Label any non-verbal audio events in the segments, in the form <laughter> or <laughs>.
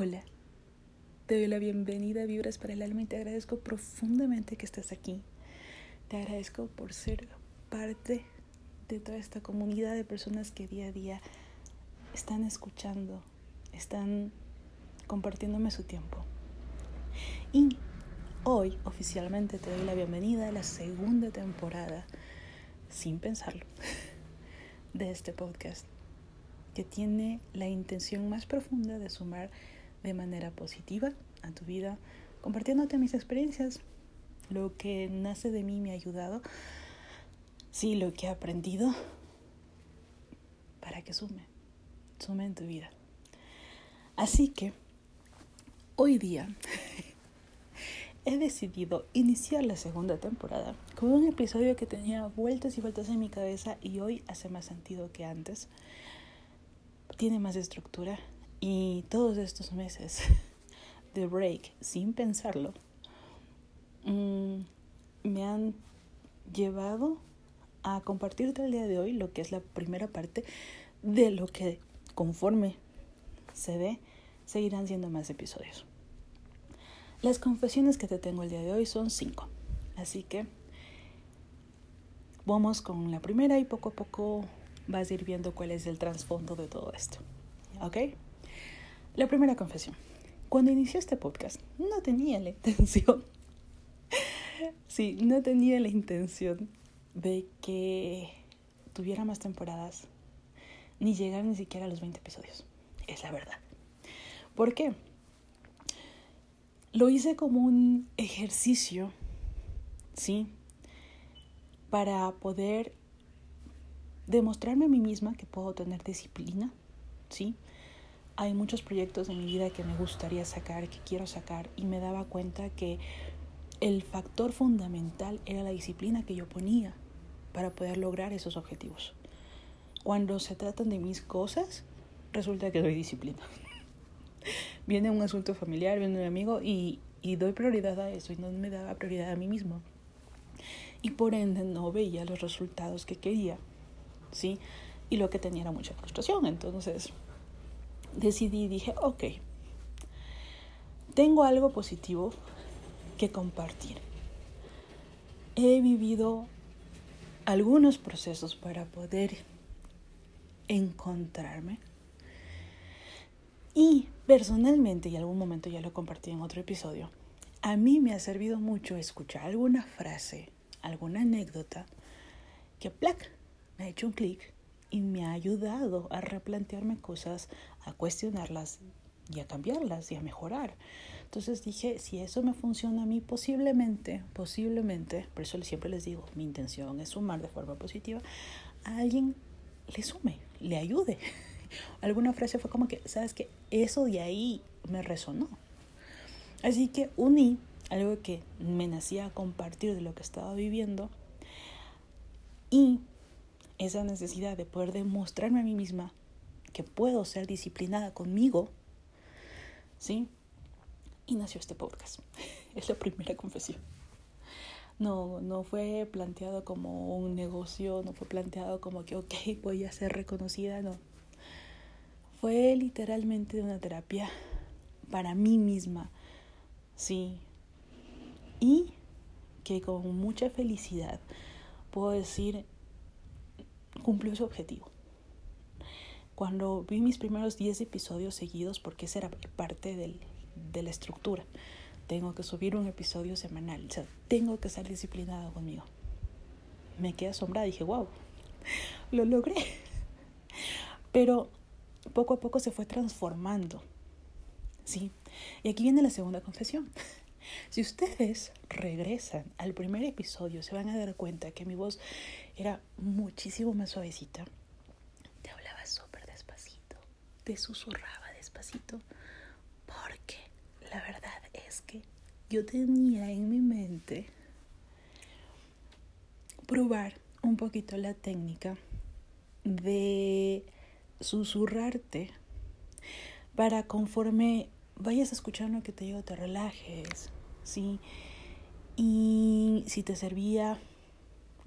Hola, te doy la bienvenida a Vibras para el Alma y te agradezco profundamente que estés aquí. Te agradezco por ser parte de toda esta comunidad de personas que día a día están escuchando, están compartiéndome su tiempo. Y hoy oficialmente te doy la bienvenida a la segunda temporada, sin pensarlo, <laughs> de este podcast que tiene la intención más profunda de sumar de manera positiva a tu vida, compartiéndote mis experiencias, lo que nace de mí me ha ayudado, sí, lo que he aprendido, para que sume, sume en tu vida. Así que hoy día <laughs> he decidido iniciar la segunda temporada con un episodio que tenía vueltas y vueltas en mi cabeza y hoy hace más sentido que antes. Tiene más estructura y todos estos meses <laughs> de break, sin pensarlo, mm, me han llevado a compartirte el día de hoy lo que es la primera parte de lo que conforme se ve seguirán siendo más episodios. Las confesiones que te tengo el día de hoy son cinco, así que vamos con la primera y poco a poco vas a ir viendo cuál es el trasfondo de todo esto. ¿Ok? La primera confesión. Cuando inicié este podcast, no tenía la intención, <laughs> sí, no tenía la intención de que tuviera más temporadas, ni llegar ni siquiera a los 20 episodios. Es la verdad. ¿Por qué? Lo hice como un ejercicio, ¿sí? Para poder demostrarme a mí misma que puedo tener disciplina, ¿sí? Hay muchos proyectos en mi vida que me gustaría sacar, que quiero sacar, y me daba cuenta que el factor fundamental era la disciplina que yo ponía para poder lograr esos objetivos. Cuando se tratan de mis cosas, resulta que doy disciplina. <laughs> viene un asunto familiar, viene un amigo y, y doy prioridad a eso y no me daba prioridad a mí mismo. Y por ende no veía los resultados que quería, ¿sí? Y lo que tenía era mucha frustración. Entonces, decidí dije, ok, tengo algo positivo que compartir. He vivido algunos procesos para poder encontrarme. Y personalmente, y algún momento ya lo compartí en otro episodio, a mí me ha servido mucho escuchar alguna frase, alguna anécdota que, plac, me ha hecho un clic y me ha ayudado a replantearme cosas, a cuestionarlas y a cambiarlas y a mejorar. Entonces dije, si eso me funciona a mí, posiblemente, posiblemente, por eso siempre les digo, mi intención es sumar de forma positiva, a alguien le sume, le ayude. <laughs> Alguna frase fue como que, ¿sabes que Eso de ahí me resonó. Así que uní algo que me nacía a compartir de lo que estaba viviendo y esa necesidad de poder demostrarme a mí misma que puedo ser disciplinada conmigo, ¿sí? Y nació este podcast. <laughs> Es la primera confesión. No, no fue planteado como un negocio, no fue planteado como que, ok, voy a ser reconocida, no. Fue literalmente una terapia para mí misma, sí. Y que con mucha felicidad puedo decir, cumplió su objetivo. Cuando vi mis primeros 10 episodios seguidos, porque esa era parte del, de la estructura, tengo que subir un episodio semanal, o sea, tengo que ser disciplinada conmigo. Me quedé asombrada, dije, wow, <laughs> lo logré. <laughs> Pero poco a poco se fue transformando. ¿Sí? Y aquí viene la segunda confesión. <laughs> Si ustedes regresan al primer episodio, se van a dar cuenta que mi voz era muchísimo más suavecita. Te hablaba súper despacito, te susurraba despacito, porque la verdad es que yo tenía en mi mente probar un poquito la técnica de susurrarte para conforme vayas lo que te digo, te relajes, ¿sí? Y si te servía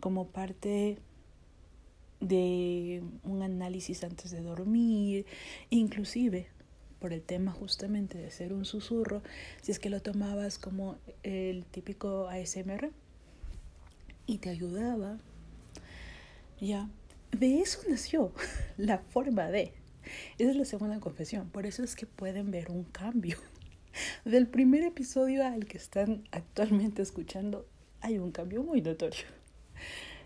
como parte de un análisis antes de dormir, inclusive por el tema justamente de ser un susurro, si es que lo tomabas como el típico ASMR y te ayudaba, ya, de eso nació <laughs> la forma de. Esa es la segunda confesión, por eso es que pueden ver un cambio. <laughs> Del primer episodio al que están actualmente escuchando, hay un cambio muy notorio.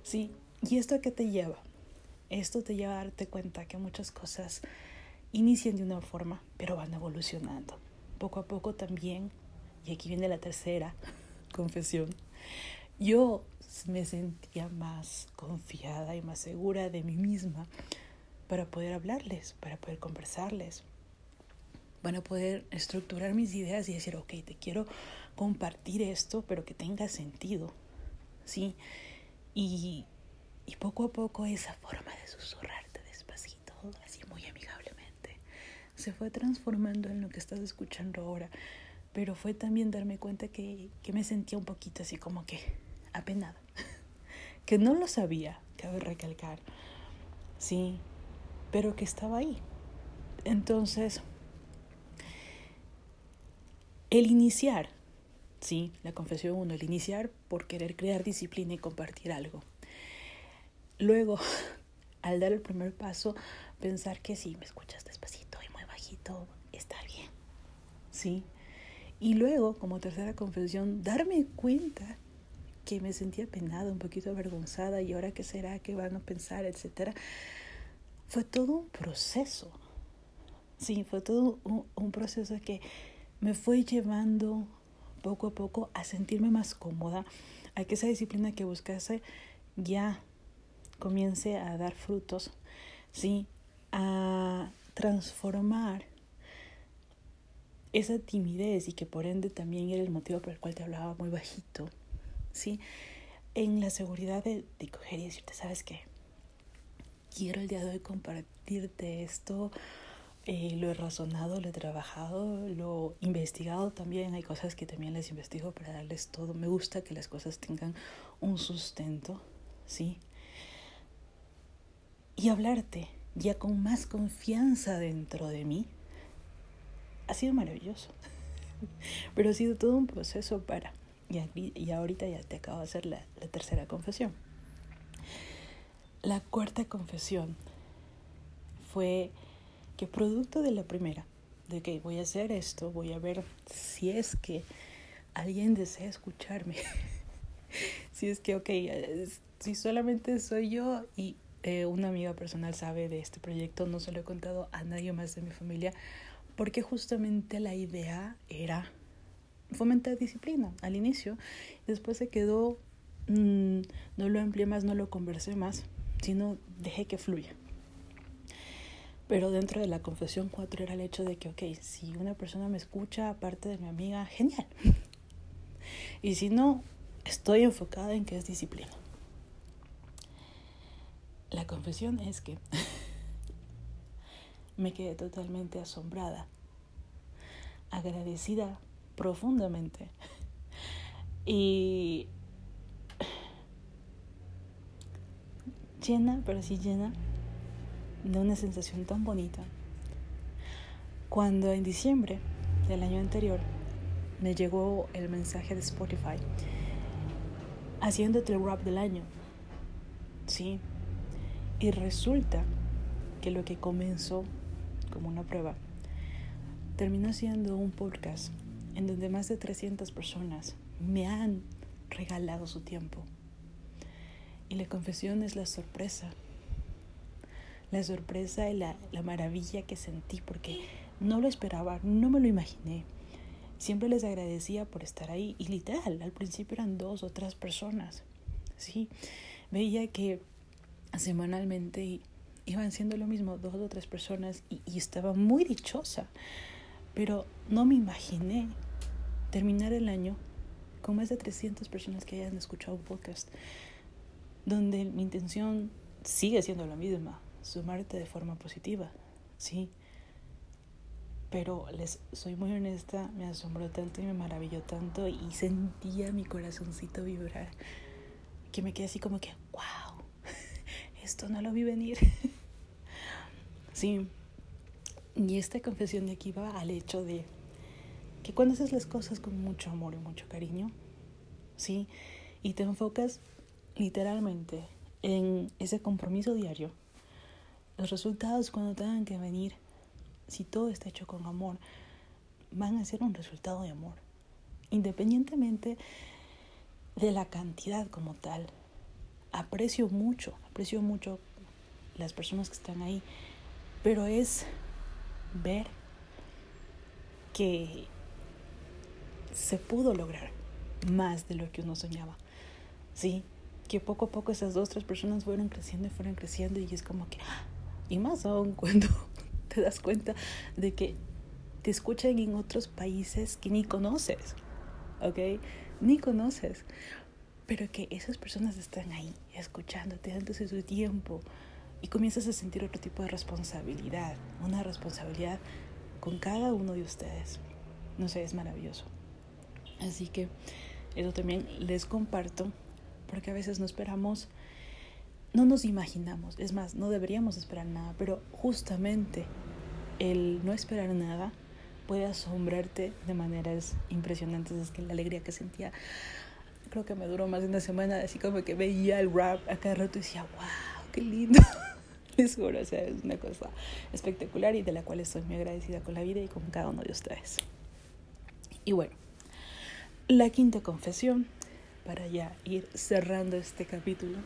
Sí, ¿y esto a qué te lleva? Esto te lleva a darte cuenta que muchas cosas inician de una forma, pero van evolucionando. Poco a poco también, y aquí viene la tercera <laughs> confesión, yo me sentía más confiada y más segura de mí misma para poder hablarles, para poder conversarles, para poder estructurar mis ideas y decir, ok, te quiero compartir esto, pero que tenga sentido, ¿sí? Y, y poco a poco esa forma de susurrarte despacito, así muy amigablemente, se fue transformando en lo que estás escuchando ahora. Pero fue también darme cuenta que, que me sentía un poquito así como que apenada. <laughs> que no lo sabía, cabe recalcar. Sí, pero que estaba ahí. Entonces, el iniciar, sí, la confesión uno, el iniciar por querer crear disciplina y compartir algo. Luego, <laughs> al dar el primer paso, pensar que sí, me escuchas despacito y muy bajito, está bien. Sí. Y luego, como tercera confesión, darme cuenta que me sentía penada, un poquito avergonzada y ahora qué será, qué van a pensar, etcétera. Fue todo un proceso. Sí, fue todo un, un proceso que me fue llevando poco a poco a sentirme más cómoda, a que esa disciplina que buscase ya comience a dar frutos, ¿sí? A transformar esa timidez y que por ende también era el motivo por el cual te hablaba muy bajito, ¿sí? En la seguridad de, de coger y decirte, ¿sabes qué? Quiero el día de hoy compartirte esto, eh, lo he razonado, lo he trabajado, lo he investigado también. Hay cosas que también les investigo para darles todo. Me gusta que las cosas tengan un sustento, ¿sí? Y hablarte ya con más confianza dentro de mí ha sido maravilloso. <laughs> Pero ha sido todo un proceso para y, ahorita ya te acabo de hacer la, la tercera confesión. La cuarta confesión fue que producto de la primera, de que voy a hacer esto, voy a ver si es que alguien desea escucharme, <laughs> si es que, ok, si solamente soy yo y eh, una amiga personal sabe de este proyecto, no se lo he contado a nadie más de mi familia, porque justamente la idea era fomentar disciplina al inicio. Después se quedó, mm, no lo amplié más, no lo conversé más, sino dejé que fluya. Pero dentro de la confesión 4 era el hecho de que, ok, si una persona me escucha aparte de mi amiga, genial. Y si no, estoy enfocada en que es disciplina. La confesión es que <laughs> me quedé totalmente asombrada, agradecida profundamente. Y llena, pero sí llena de una sensación tan bonita. Cuando en diciembre del año anterior me llegó el mensaje de Spotify haciéndote el rap del año. Sí. Y resulta que lo que comenzó como una prueba terminó siendo un podcast en donde más de 300 personas me han regalado su tiempo. Y la confesión es la sorpresa. La sorpresa y la, la, maravilla que sentí porque no lo esperaba, no me lo imaginé. Siempre les agradecía por estar ahí y literal, al principio eran dos o tres personas. Sí, veía que semanalmente iban siendo lo mismo, dos o tres personas y, y estaba muy dichosa. Pero no me imaginé terminar el año con más de 300 personas que hayan escuchado un podcast, donde mi intención sigue siendo la misma, sumarte de forma positiva, sí. Pero les soy muy honesta, me asombró tanto y me maravilló tanto y sentía mi corazoncito vibrar, que me quedé así como que, wow, <laughs> esto no lo vi venir. <laughs> sí, Y esta confesión de aquí va al hecho de que cuando haces las cosas con mucho amor y mucho cariño, ¿sí? Y te enfocas literalmente en ese compromiso diario, los resultados cuando tengan que venir, si todo está hecho con amor, van a ser un resultado de amor, independientemente de la cantidad como tal. Aprecio mucho, aprecio mucho las personas que están ahí, pero es ver que se pudo lograr más de lo que uno soñaba. Sí, que poco a poco esas dos, tres personas fueron creciendo y fueron creciendo y es como que, ¡ah! Y más aún <laughs> cuando te das cuenta de que te escuchan en otros países que ni conoces, ¿ok? Ni conoces, pero que esas personas están ahí escuchándote, dándose su tiempo y comienzas a sentir otro tipo de responsabilidad, una responsabilidad con cada uno de ustedes. No sé, es maravilloso. Así que eso también les comparto porque a veces no esperamos, no nos imaginamos, es más, no deberíamos esperar nada, pero justamente el no esperar nada puede asombrarte de maneras impresionantes. Es que la alegría que sentía, creo que me duró más de una semana, así como que veía el rap a cada rato y decía, wow, qué lindo. <laughs> Les juro, o sea, es una cosa espectacular y de la cual estoy muy agradecida con la vida y con cada uno de ustedes. Y bueno, la quinta confesión, para ya ir cerrando este capítulo,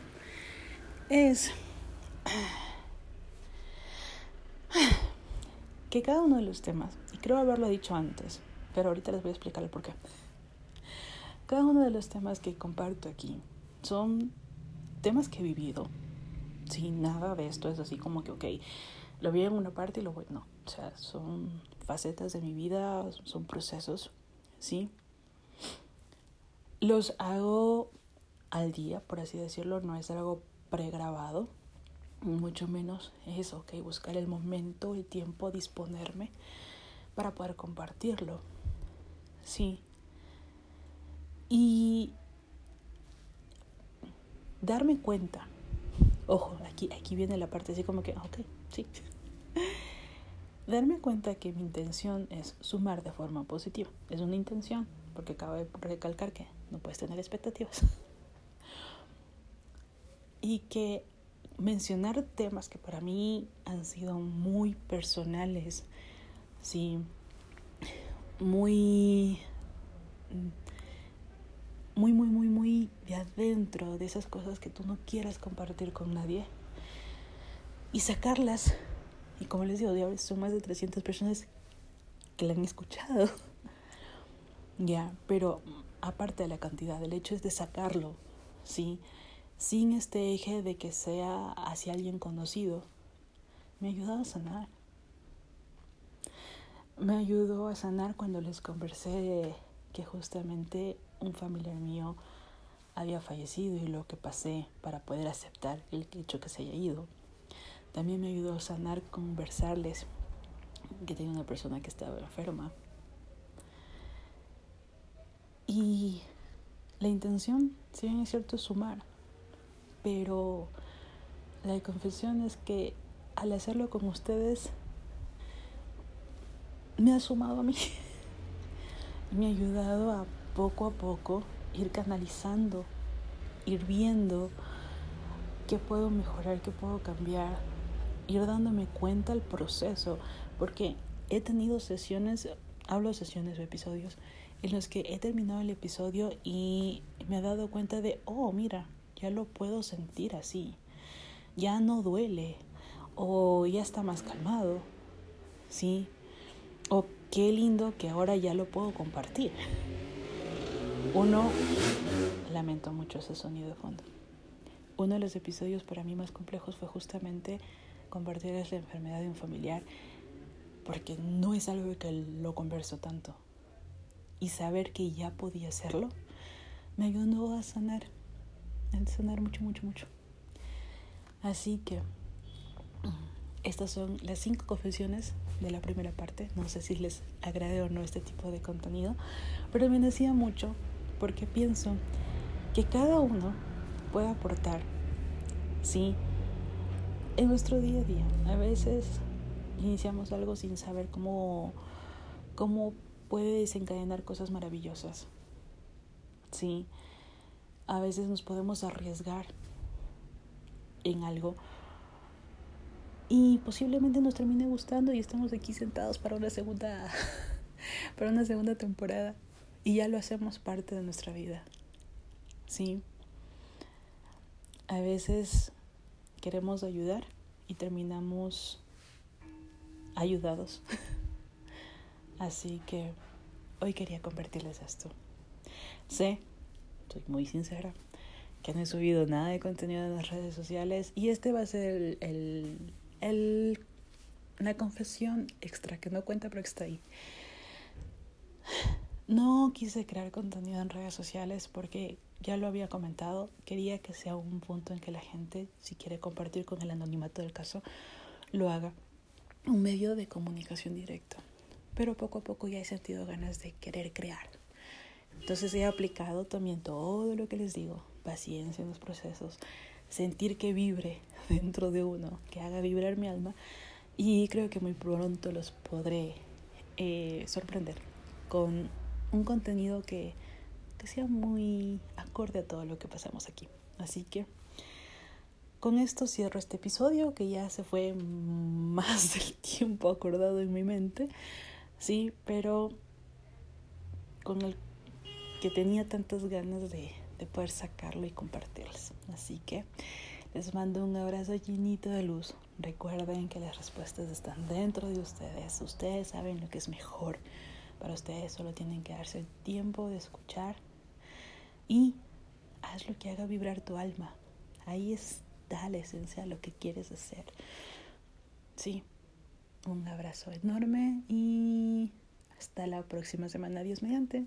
es que cada uno de los temas, y creo haberlo dicho antes, pero ahorita les voy a explicar el por qué. Cada uno de los temas que comparto aquí son temas que he vivido. Sin nada de esto es así como que, ok, lo vi en una parte y lo voy. No, o sea, son facetas de mi vida, son procesos, ¿sí? Los hago al día, por así decirlo, no es algo pregrabado, mucho menos eso, ok, buscar el momento, el tiempo, disponerme para poder compartirlo. Sí. Y darme cuenta, ojo, aquí, aquí viene la parte así como que, ok, sí. <laughs> darme cuenta que mi intención es sumar de forma positiva. Es una intención, porque acabo de recalcar que no puedes tener expectativas. <laughs> y que mencionar temas que para mí han sido muy personales, sí, muy, muy, muy, muy, muy de adentro, de esas cosas que tú no quieras compartir con nadie, y sacarlas, y como les digo, son más de 300 personas que la han escuchado, <laughs> ya, pero aparte de la cantidad, el hecho es de sacarlo, ¿sí? Sin este eje de que sea hacia alguien conocido. Me ayudó a sanar. Me ayudó a sanar cuando les conversé que justamente un familiar mío había fallecido y lo que pasé para poder aceptar el hecho que se haya ido. También me ayudó a sanar conversarles que tenía una persona que estaba enferma y la intención, si bien es cierto, es sumar, pero la confesión es que al hacerlo con ustedes, me ha sumado a mí. <laughs> me ha ayudado a poco a poco ir canalizando, ir viendo qué puedo mejorar, qué puedo cambiar, ir dándome cuenta el proceso, porque he tenido sesiones, hablo de sesiones o episodios, en los que he terminado el episodio y me he dado cuenta de, oh, mira, ya lo puedo sentir así, ya no duele, o ya está más calmado, ¿sí? O qué lindo que ahora ya lo puedo compartir. Uno, lamento mucho ese sonido de fondo. Uno de los episodios para mí más complejos fue justamente compartir la enfermedad de un familiar, porque no es algo que lo converso tanto y saber que ya podía hacerlo, me ayudó a sanar, sanar mucho, mucho, mucho. Así que estas son las cinco confesiones de la primera parte. No sé si les agrade o no este tipo de contenido, pero me decía mucho porque pienso que cada uno puede aportar, sí, en nuestro día a día. A veces iniciamos algo sin saber cómo, cómo puede desencadenar cosas maravillosas. Sí, a veces nos podemos arriesgar en algo y posiblemente nos termine gustando y estamos aquí sentados para una segunda <laughs> para una segunda temporada y ya lo hacemos parte de nuestra vida. Sí. A veces queremos ayudar y terminamos ayudados. <laughs> Así que hoy quería compartirles esto. Sé, soy muy sincera, que no he subido nada de contenido en las redes sociales y este va a ser el, el, la confesión extra que no cuenta pero que está ahí. No quise crear contenido en redes sociales porque ya lo había comentado, quería que sea un punto en que la gente, si quiere compartir con el anonimato del caso, lo haga. Un medio de comunicación directo. Pero poco a poco ya he sentido ganas de querer crear. Entonces he aplicado también todo lo que les digo, paciencia en los procesos, sentir que vibre <laughs> dentro de uno, que haga vibrar mi alma y creo que muy pronto los podré eh, sorprender con un contenido que, que sea muy acorde a todo lo que pasamos aquí. Así que con esto cierro este episodio que ya se fue <laughs> más del tiempo acordado en mi mente, sí, pero con el que tenía tantas ganas de, de poder sacarlo y compartirles. Así que les mando un abrazo llenito de luz. Recuerden que las respuestas están dentro de ustedes. Ustedes saben lo que es mejor para ustedes. Solo tienen que darse el tiempo de escuchar y haz lo que haga vibrar tu alma. Ahí está la esencia de lo que quieres hacer. Sí, un abrazo enorme y hasta la próxima semana. Dios mediante.